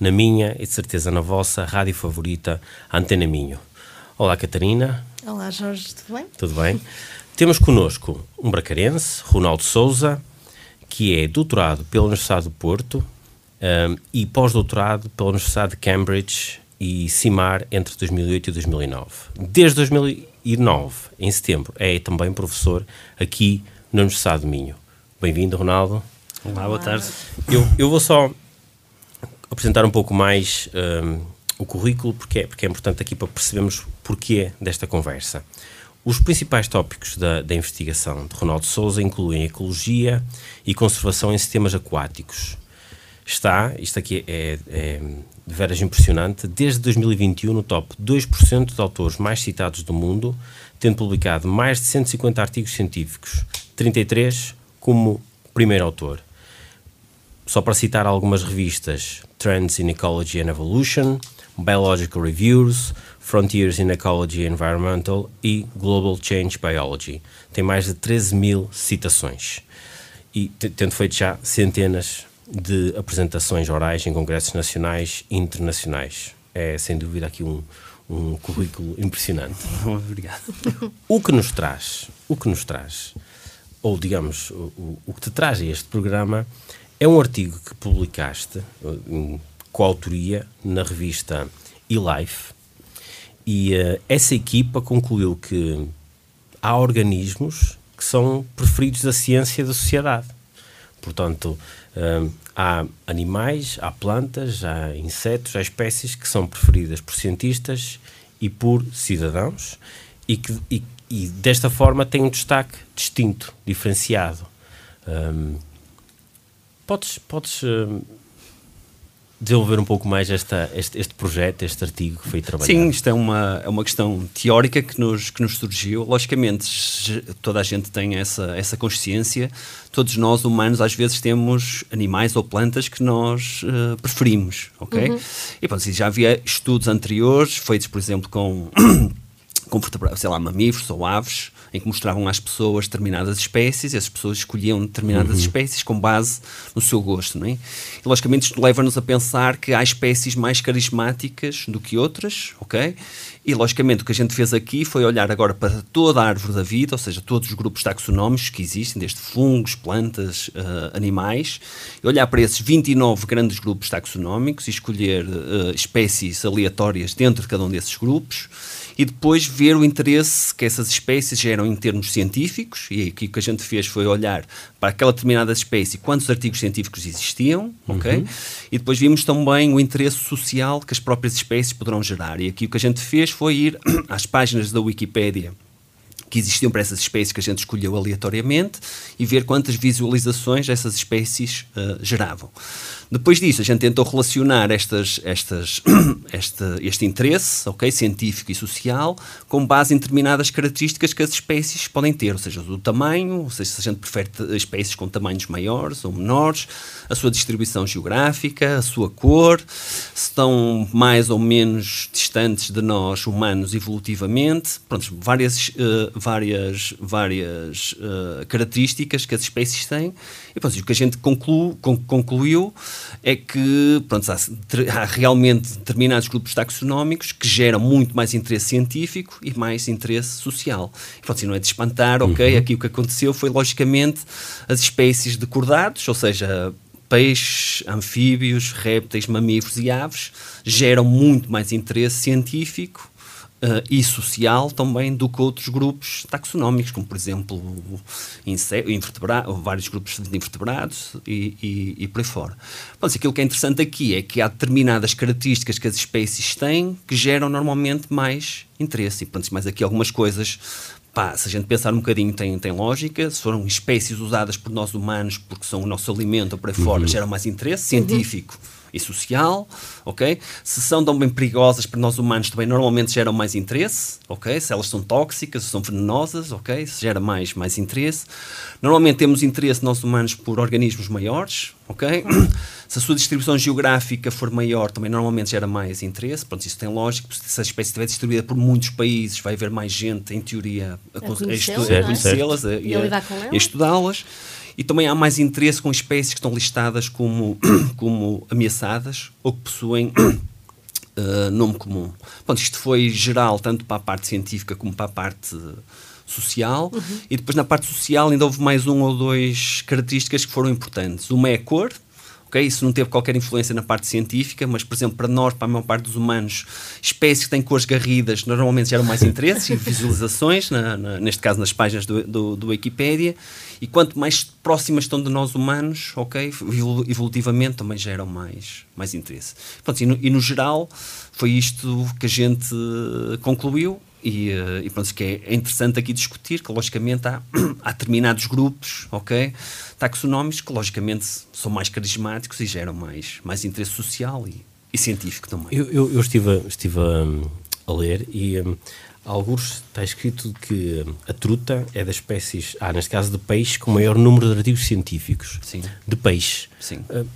na minha e de certeza na vossa rádio favorita, Antena Minho. Olá, Catarina. Olá, Jorge, tudo bem? Tudo bem? Temos connosco um bracarense, Ronaldo Souza, que é doutorado pela Universidade do Porto um, e pós-doutorado pela Universidade de Cambridge e CIMAR entre 2008 e 2009. Desde 2009, em setembro, é também professor aqui na Universidade de Minho. Bem-vindo, Ronaldo. Olá, boa tarde. Eu, eu vou só apresentar um pouco mais um, o currículo, porque é, porque é importante aqui para percebermos porquê desta conversa. Os principais tópicos da, da investigação de Ronaldo Souza incluem ecologia e conservação em sistemas aquáticos. Está, isto aqui é, é de veras impressionante, desde 2021 no top 2% de autores mais citados do mundo, tendo publicado mais de 150 artigos científicos, 33 como primeiro autor. Só para citar algumas revistas: Trends in Ecology and Evolution, Biological Reviews, Frontiers in Ecology and Environmental e Global Change Biology. Tem mais de 13 mil citações. E tendo feito já centenas de apresentações orais em congressos nacionais e internacionais. É, sem dúvida, aqui um, um currículo impressionante. Obrigado. O que nos traz, o que nos traz, ou digamos, o, o que te traz a este programa é um artigo que publicaste, em coautoria, na revista eLife, e uh, essa equipa concluiu que há organismos que são preferidos da ciência e da sociedade. Portanto, uh, há animais, há plantas, há insetos, há espécies que são preferidas por cientistas e por cidadãos e que e, e desta forma têm um destaque distinto, diferenciado. Um, Podes, podes uh, desenvolver um pouco mais esta, este, este, projeto, este artigo que foi trabalhado? Sim, isto é uma, é uma questão teórica que nos, que nos surgiu. Logicamente, toda a gente tem essa, essa consciência. Todos nós, humanos, às vezes temos animais ou plantas que nós uh, preferimos, ok? Uhum. E pronto, já havia estudos anteriores, feitos, por exemplo, com, com sei lá, mamíferos ou aves, em que mostravam às pessoas determinadas espécies, e as pessoas escolhiam determinadas uhum. espécies com base no seu gosto, não é? E, logicamente isto leva-nos a pensar que há espécies mais carismáticas do que outras, ok? E logicamente o que a gente fez aqui foi olhar agora para toda a árvore da vida, ou seja, todos os grupos taxonómicos que existem, desde fungos, plantas, uh, animais, e olhar para esses 29 grandes grupos taxonómicos e escolher uh, espécies aleatórias dentro de cada um desses grupos e depois ver o interesse que essas espécies geram em termos científicos, e aqui o que a gente fez foi olhar para aquela determinada espécie quantos artigos científicos existiam, uhum. ok? E depois vimos também o interesse social que as próprias espécies poderão gerar. E aqui o que a gente fez foi ir às páginas da Wikipédia que existiam para essas espécies que a gente escolheu aleatoriamente e ver quantas visualizações essas espécies uh, geravam. Depois disso, a gente tentou relacionar estas, estas, este, este interesse okay, científico e social com base em determinadas características que as espécies podem ter, ou seja, o tamanho, ou seja, se a gente prefere espécies com tamanhos maiores ou menores, a sua distribuição geográfica, a sua cor, se estão mais ou menos distantes de nós humanos evolutivamente, pronto, várias, uh, várias, várias uh, características que as espécies têm. E pronto, o que a gente conclu, concluiu é que pronto, há, há, realmente determinados grupos taxonómicos que geram muito mais interesse científico e mais interesse social. E, pronto, não é de espantar, ok? Uhum. Aqui o que aconteceu foi, logicamente, as espécies de cordados, ou seja, peixes, anfíbios, répteis, mamíferos e aves, geram muito mais interesse científico Uh, e social também do que outros grupos taxonómicos, como por exemplo vários grupos de invertebrados e, e, e por aí fora. Bom, aquilo que é interessante aqui é que há determinadas características que as espécies têm que geram normalmente mais interesse. E pronto, mais aqui algumas coisas Pá, se a gente pensar um bocadinho, tem, tem lógica. Se foram espécies usadas por nós humanos porque são o nosso alimento ou por aí fora, uhum. geram mais interesse científico. Uhum e social, ok? Se são tão bem perigosas para nós humanos, também normalmente geram mais interesse, ok? Se elas são tóxicas, se são venenosas, ok? Se gera mais, mais interesse. Normalmente temos interesse nós humanos por organismos maiores, ok? Se a sua distribuição geográfica for maior, também normalmente gera mais interesse. Pronto, isso tem lógico. Se a espécie estiver distribuída por muitos países, vai haver mais gente, em teoria, a, a conhecê-las é? e a, a estudá-las. E também há mais interesse com espécies que estão listadas como, como ameaçadas ou que possuem uh, nome comum. Pronto, isto foi geral tanto para a parte científica como para a parte social. Uhum. E depois na parte social ainda houve mais um ou dois características que foram importantes. Uma é a cor, Okay? Isso não teve qualquer influência na parte científica, mas, por exemplo, para nós, para a maior parte dos humanos, espécies que têm cores garridas normalmente geram mais interesse e visualizações, na, na, neste caso nas páginas do, do, do Wikipedia, e quanto mais próximas estão de nós humanos, ok, evolutivamente também geram mais, mais interesse. Pronto, e, no, e no geral foi isto que a gente concluiu e, uh, e pronto, que é, é, interessante aqui discutir que, logicamente, há, há determinados grupos, ok, taxonómicos que, logicamente, são mais carismáticos e geram mais, mais interesse social e, e científico também. Eu, eu, eu estive, estive um, a ler e um, alguns está escrito que a truta é das espécies, ah, neste caso de peixe, com maior número de artigos científicos. Sim. De peixe. Sim. Uh,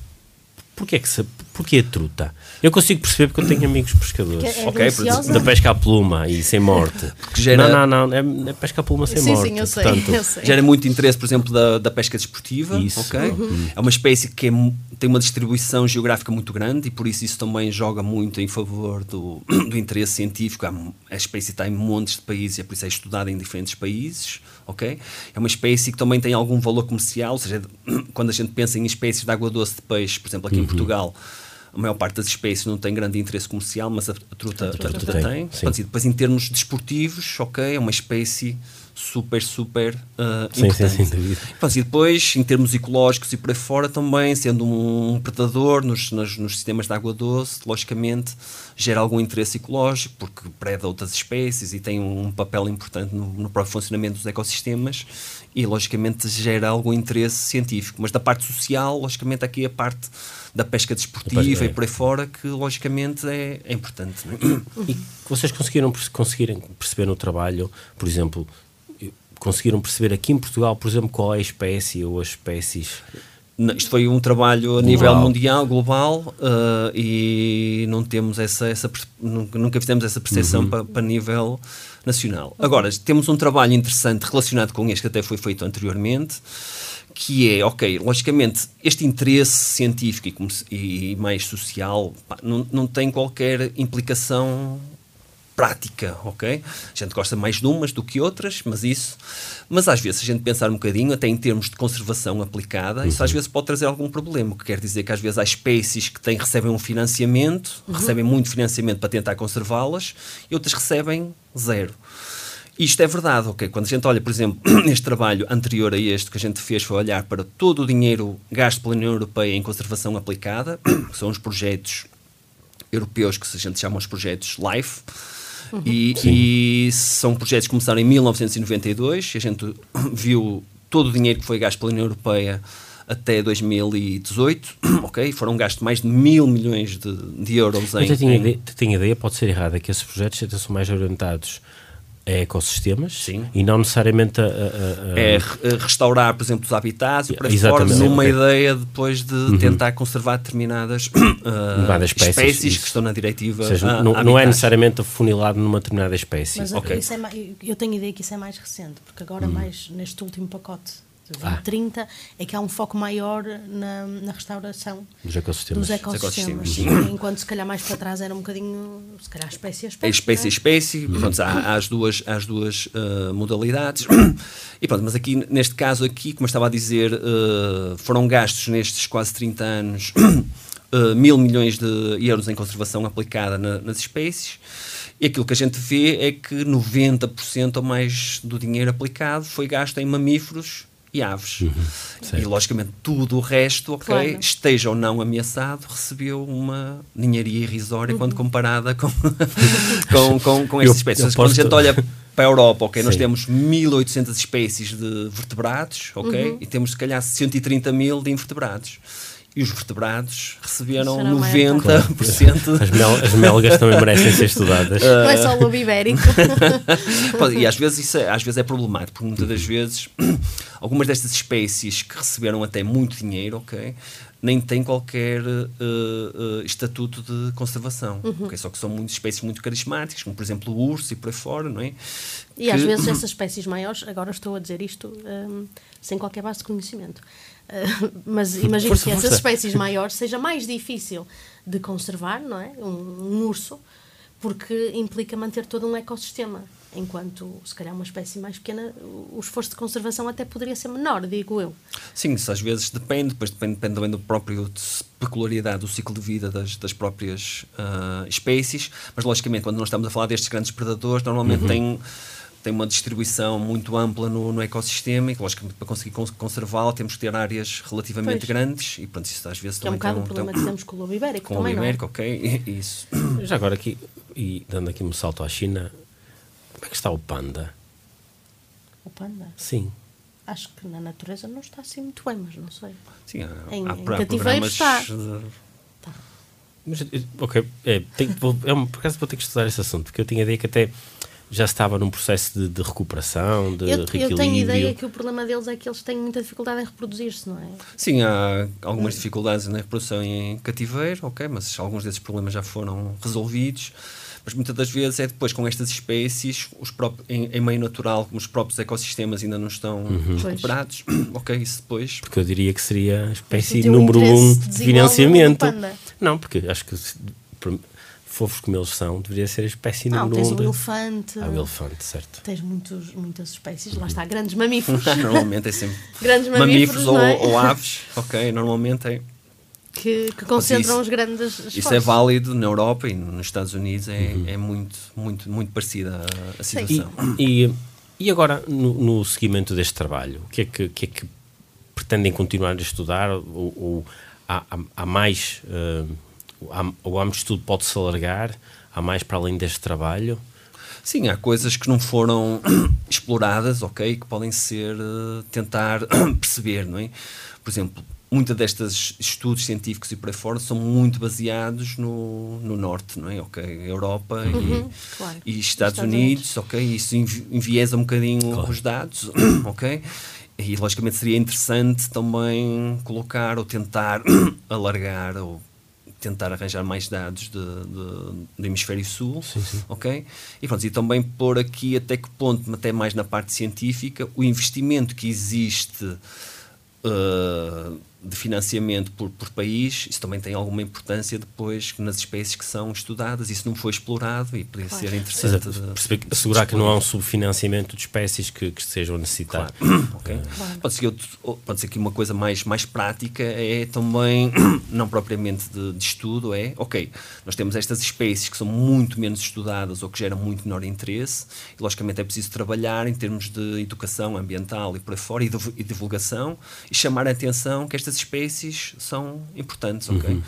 Porquê, que se, porquê a truta? Eu consigo perceber porque eu tenho amigos pescadores. É ok, da pesca à pluma e sem morte. Gera... Não, não, não, é, é, pesca à pluma sem sim, morte. Sim, eu sei, portanto, eu sei. Gera muito interesse, por exemplo, da, da pesca desportiva. Isso. Okay? Uhum. É uma espécie que é, tem uma distribuição geográfica muito grande e por isso isso também joga muito em favor do, do interesse científico. A espécie está em montes de países e é por isso é estudada em diferentes países ok? É uma espécie que também tem algum valor comercial, ou seja, quando a gente pensa em espécies de água doce de peixe, por exemplo, aqui uhum. em Portugal, a maior parte das espécies não tem grande interesse comercial, mas a, truta, a truta, a truta tem. tem. e depois, em termos desportivos, ok, é uma espécie super, super uh, sim, importante. Sim, sim, Pronto, e depois, em termos ecológicos e por aí fora, também, sendo um predador nos, nos, nos, sistemas de água doce, logicamente gera algum interesse ecológico, porque preda outras espécies e tem um papel importante no, no próprio funcionamento dos ecossistemas e, logicamente, gera algum interesse científico. Mas da parte social, logicamente, aqui a parte da pesca desportiva e por aí fora, que logicamente é, é importante. É? E vocês conseguiram conseguirem perceber no trabalho, por exemplo, conseguiram perceber aqui em Portugal, por exemplo, qual é a espécie ou as espécies? Isto foi um trabalho a global. nível mundial, global, uh, e não temos essa, essa nunca fizemos essa percepção uhum. para, para nível nacional. Agora, temos um trabalho interessante relacionado com este que até foi feito anteriormente, que é, ok, logicamente, este interesse científico e, e mais social pá, não, não tem qualquer implicação prática, ok? A gente gosta mais de umas do que outras, mas isso. Mas às vezes, se a gente pensar um bocadinho, até em termos de conservação aplicada, uhum. isso às vezes pode trazer algum problema, o que quer dizer que às vezes há espécies que têm, recebem um financiamento, uhum. recebem muito financiamento para tentar conservá-las, e outras recebem zero. Isto é verdade, ok? Quando a gente olha, por exemplo, neste trabalho anterior a este que a gente fez, foi olhar para todo o dinheiro gasto pela União Europeia em conservação aplicada, que são os projetos europeus que a gente chama os projetos LIFE, Uhum. E, e, são projetos que começaram em 1992. A gente viu todo o dinheiro que foi gasto pela União Europeia até 2018, ok? Foram gastos mais de mil milhões de, de euros em... Mas eu tinha, ideia, tinha ideia, pode ser errada, que esses projetos são mais orientados a ecossistemas Sim. e não necessariamente a, a, a... É restaurar, por exemplo, os habitats e para fora, numa ideia depois de uhum. tentar conservar determinadas uh, espécies, espécies que estão na diretiva. Seja, não, não, é necessariamente afunilado numa determinada espécie. Mas okay. é mais, eu tenho a ideia que isso é mais recente, porque agora, uhum. mais neste último pacote 2030 ah. é que há um foco maior na, na restauração dos ecossistemas. Dos ecossistemas. ecossistemas. Enquanto se calhar mais para trás era um bocadinho, se calhar espécie a espécie. É espécie a espécie, uhum. pronto, há, há, as duas, há as duas uh, modalidades. E pronto, mas aqui, neste caso aqui, como eu estava a dizer, uh, foram gastos nestes quase 30 anos uh, mil milhões de euros em conservação aplicada na, nas espécies. E aquilo que a gente vê é que 90% ou mais do dinheiro aplicado foi gasto em mamíferos e aves. Uhum, e logicamente tudo o resto, ok, claro. esteja ou não ameaçado, recebeu uma ninharia irrisória uhum. quando comparada com, com, com, com estas espécies. Quando a gente olha para a Europa, ok, Sim. nós temos 1800 espécies de vertebrados, ok, uhum. e temos se calhar 130 mil de invertebrados. E os vertebrados receberam Será maior 90%. As, mel, as melgas também merecem ser estudadas. Não é só o lobo ibérico. E às vezes isso é, às vezes é problemático, porque muitas das vezes algumas destas espécies que receberam até muito dinheiro, ok, nem têm qualquer eh, eh, estatuto de conservação, ok? Só que são muitas espécies muito carismáticas, como por exemplo o urso e por aí fora, não é? E às Que- vezes essas espécies maiores, agora estou a dizer isto hum, sem qualquer base de conhecimento, Uh, mas imagino Força, que essas força. espécies maiores seja mais difícil de conservar, não é? Um, um urso, porque implica manter todo um ecossistema. Enquanto, se calhar, uma espécie mais pequena, o esforço de conservação até poderia ser menor, digo eu. Sim, isso às vezes depende, depois depende, depende também do próprio peculiaridade do ciclo de vida das, das próprias ah, espécies, mas logicamente quando nós estamos a falar destes grandes predadores, normalmente tem, tem uma distribuição muito ampla no, no ecossistema e que, logicamente para conseguir cons- conservá-la temos que ter áreas relativamente Pois. grandes e pronto, isso às vezes Que é um também bocado o tem problema que temos com o lobo ibérico com o também, não é? ibérico, ok, isso. Já agora aqui, e dando aqui um salto à China, como é que está o panda? O panda. Sim. Acho que na natureza não está assim muito bem, mas não sei. Sim, há, Em- há em cativeiro está. de- Mas, eh, ok, é, vou, é um, por acaso vou ter que estudar esse assunto, porque eu tinha a ideia que até já estava num processo de, de recuperação, de Eu, eu reequilíbrio. tenho ideia que o problema deles é que eles têm muita dificuldade em reproduzir-se, não é? Sim, há algumas dificuldades na reprodução em cativeiro, ok, mas alguns desses problemas já foram resolvidos. Mas muitas das vezes é depois com estas espécies, os próprios, em, em meio natural, como os próprios ecossistemas ainda não estão recuperados, ok, isso depois. Porque eu diria que seria a espécie número um de financiamento. Não, porque acho que fofos como eles são, deveria ser a espécie Não, número tens um. o elefante, Ah, o elefante, certo. tens muitos, muitas espécies, Uhum. lá está, grandes mamíferos, Normalmente é sempre grandes mamíferos mamíferos, ou, não é? ou aves, ok, normalmente é. que, que concentram isso- os grandes Isso esforços. é válido na Europa e nos Estados Unidos é, Uhum. é muito, muito, muito parecida a, a E, situação. e, e agora, no, no seguimento deste trabalho, o que é que, que, é que pretendem continuar a estudar? Ou, ou há, há- há mais. há, o âmbito de estudo pode-se alargar? Há mais para além deste trabalho? Sim, há coisas que não foram exploradas, ok, que podem ser eh, tentar perceber, não é? Por exemplo, muitas destes estudos científicos e por aí fora são muito baseados no, no norte, não é? Ok, Europa Uhum, e, claro. e Estados, Estados Unidos, ok, isso envi- enviesa um bocadinho os dados, ok? E logicamente seria interessante também colocar ou tentar alargar ou tentar arranjar mais dados de, de- do hemisfério sul, ok? E pronto, e também pôr aqui até que ponto, até mais na parte científica, o investimento que existe uh, de financiamento por, por país, isso também tem alguma importância depois nas espécies que são estudadas, isso não foi explorado e poderia Claro. ser interessante. Seja, de- que- de assegurar que não há um subfinanciamento de espécies que, que estejam a necessitar. Ok? Pode, ser outro- pode ser aqui uma coisa mais, mais prática, é também, não propriamente de, de estudo, é, ok, nós temos estas espécies que são muito menos estudadas ou que geram muito menor interesse, e logicamente é preciso trabalhar em termos de educação ambiental e por aí fora, e, e divulgação, e chamar a atenção que estas espécies são importantes, ok?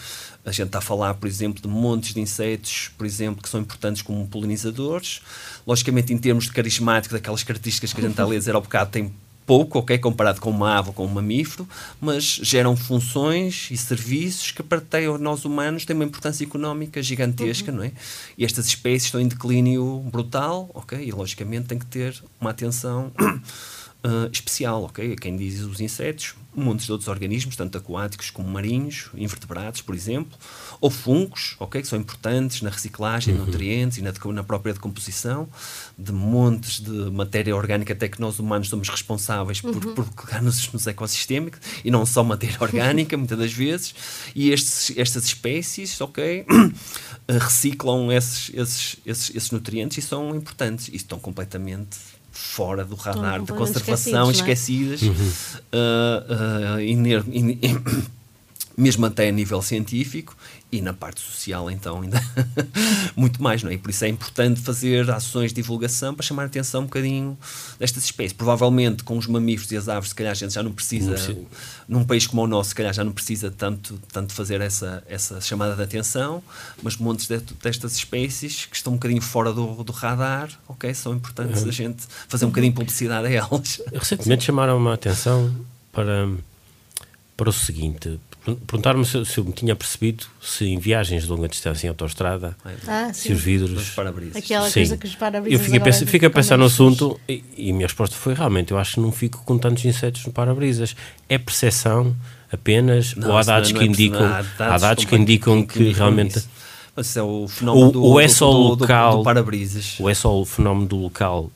A gente está a falar, por exemplo, de montes de insetos, por exemplo, que são importantes como polinizadores. Logicamente, em termos de carismático, daquelas características que a gente está a ler dizer ao bocado, tem pouco, ok, comparado com uma ave ou com um mamífero, mas geram funções e serviços que para nós humanos têm uma importância económica gigantesca, não é? E estas espécies estão em declínio brutal, ok? E logicamente tem que ter uma atenção ah, especial, ok? Quem diz os insetos, montes de outros organismos, tanto aquáticos como marinhos, invertebrados, por exemplo, ou fungos, ok? Que são importantes na reciclagem de nutrientes e na, na própria decomposição de montes de matéria orgânica até que nós humanos somos responsáveis por, por colocar-nos nos ecossistêmicos e não só matéria orgânica, muitas das vezes, e estes, estas espécies, ok, reciclam esses, esses, esses, esses nutrientes e são importantes e estão completamente fora do radar de conservação, esquecidos, esquecidas, uh, uh, iner- in- mesmo até a nível científico e na parte social então ainda muito mais, não é? E por isso é importante fazer ações de divulgação para chamar a atenção um bocadinho destas espécies. Provavelmente com os mamíferos e as aves, se calhar a gente já não precisa, Não precisa. num país como o nosso, se calhar já não precisa tanto, tanto fazer essa, essa chamada de atenção, mas montes de- destas espécies que estão um bocadinho fora do, do radar, ok? São importantes a gente fazer um bocadinho de publicidade a elas. Recentemente chamaram-me a atenção para para o seguinte: perguntaram-me se, se, eu me tinha percebido se em viagens de longa distância em autostrada ah, se os vidros. Aquela sim. coisa que os para-brisas. Eu fiquei, pensa, fiquei a pensar no assunto e, e, a minha resposta foi: realmente, eu acho que não fico com tantos insetos no para-brisas. É percepção apenas? Não, ou há dados não, não que é indicam, há dados que, indicam que, que realmente. Mas é o fenómeno do, ou é só do, local, do, do para-brisas. Ou é só o fenómeno do local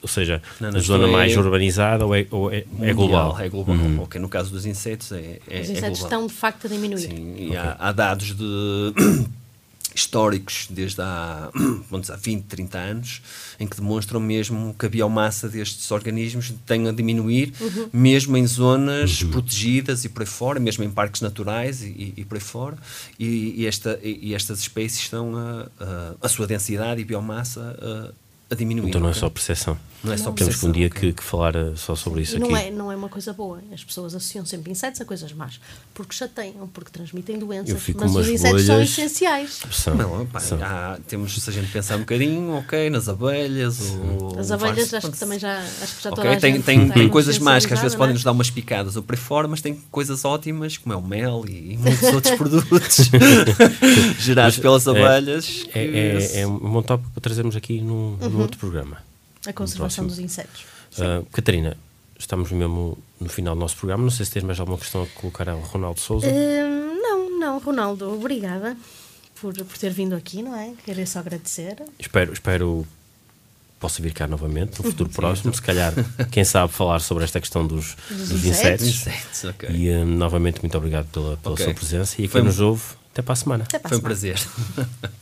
ou seja, não, na zona mais é urbanizada ou é, ou é, é global? É global. Uhum. Ok, no caso dos insetos é, é Os insetos é estão de facto a diminuir. Sim, e okay. há, há, dados de históricos desde há, vamos dizer, 20, 30 anos em que demonstram mesmo que a biomassa destes organismos tem a diminuir, uhum. mesmo em zonas uhum. protegidas e por aí fora, mesmo em parques naturais e, e por aí fora, e, e, esta, e estas espécies estão a, a, a sua densidade e biomassa a, a diminuir. Então não é só percepção. Não é só Temos um dia que, que, falar eh, só sobre isso e não aqui. É, não é uma coisa boa. As pessoas associam sempre insetos a coisas más. Porque chateiam, porque transmitem doenças. mas os insetos são essenciais. São, não, pá, são. Há, temos, se a gente pensar um bocadinho, ok, nas abelhas. Ou, As abelhas faz, acho que também já, acho que já okay, tem, tem, tem coisas más que às vezes é? podem nos dar umas picadas ou por fora, mas tem coisas ótimas, como é o mel e, e muitos outros produtos gerados pelas é, abelhas. É, é, é, um bom tópico para trazermos aqui num, uhum. num outro programa. A conservação dos insetos. Uh, Catarina, estamos mesmo no final do nosso programa. Não sei se tens mais alguma questão a colocar ao Ronaldo Souza. Uh, não, não, Ronaldo, obrigada por, por ter vindo aqui, não é? Queria só agradecer. Espero, espero possa vir cá novamente no futuro próximo, se calhar, quem sabe, falar sobre esta questão dos, dos, dos insetos. insetos okay. E uh, novamente, muito obrigado pela, pela okay. sua presença e Foi nos ouve. Até para a semana. Para a Foi semana. um prazer.